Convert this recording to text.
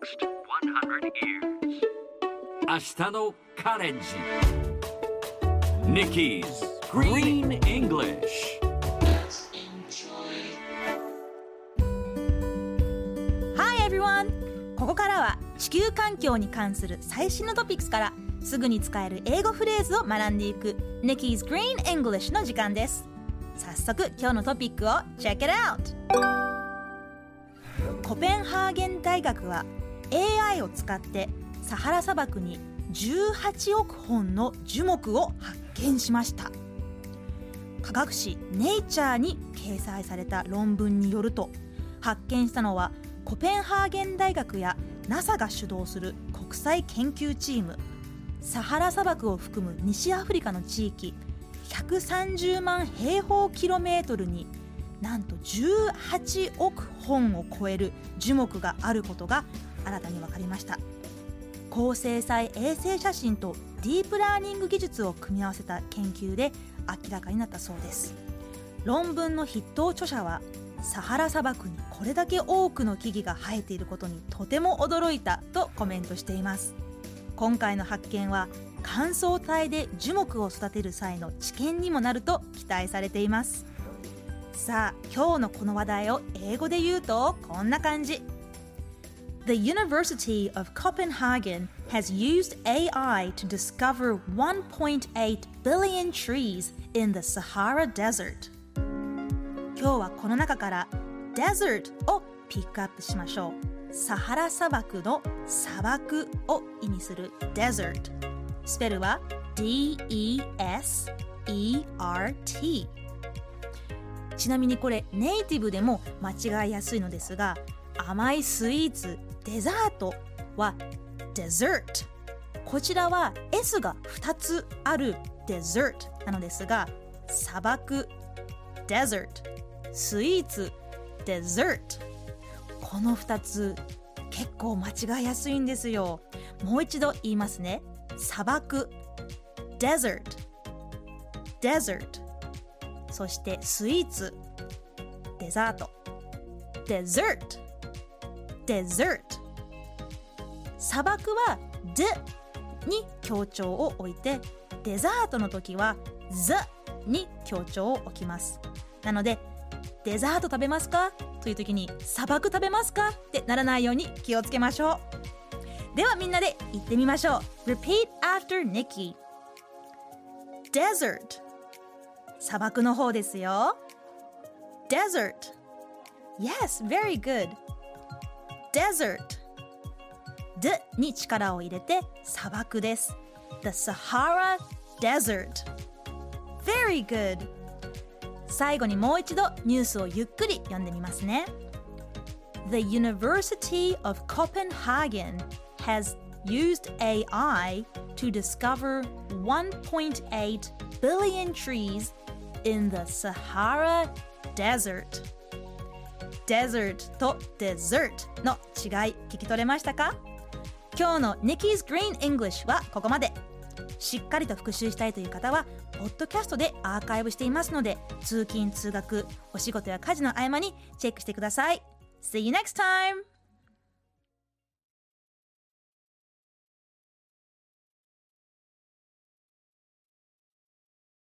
next 100 years. 明日のカレンジ Nikki's Green English Hi everyone! ここからは地球環境に関する最新のトピックスからすぐに使える英語フレーズを学んでいく Nikki's Green English の時間です早速今日のトピックを Check it out! コペンハーゲン大学は AI を使ってサハラ砂漠に18億本の樹木を発見しました。科学誌「ネイチャー」に掲載された論文によると発見したのはコペンハーゲン大学や NASA が主導する国際研究チームサハラ砂漠を含む西アフリカの地域130万平方キロメートルになんと18億本を超える樹木があることが新たに分かりました。高精細衛星写真とディープラーニング技術を組み合わせた研究で明らかになったそうです。論文の筆頭著者はサハラ砂漠にこれだけ多くの木々が生えていることにとても驚いたとコメントしています。今回の発見は乾燥帯で樹木を育てる際の知見にもなると期待されています。さあ今日のこの話題を英語で言うとこんな感じ。The University of Copenhagen has used AI to discover 1.8 billion trees in the Sahara Desert 今日はこの中から Desert をピックアップしましょうサハラ砂漠の砂漠を意味する Desert スペルは D-E-S-E-R-T ちなみにこれネイティブでも間違いやすいのですが甘いスイーツデザートは dessert こちらは S が2つある dessert なのですが砂漠 desert スイーツ dessert この2つ結構間違いやすいんですよ。もう一度言いますね。砂漠 desert desert そしてスイーツデザート。dessert desert 砂漠は d に強調を置いてデザートの時は z に強調を置きます。なのでデザート食べますか？という時に砂漠食べますか？ってならないように気をつけましょう。ではみんなで言ってみましょう。Repeat after Nikki. Desert. 砂漠の方ですよ。Desert. Yes, very good. Desert D に力を入れて砂漠です The Sahara Desert Very good 最後にもう一度ニュースをゆっくり読んでみますね The University of Copenhagen has used AI to discover 1.8 billion trees in the Sahara Desert Desert と Desert の違い聞き取れましたか？今日の Nikki's Green English はここまで。しっかりと復習したいという方はポッドキャストでアーカイブしていますので通勤通学お仕事や家事の合間にチェックしてください。See you next time!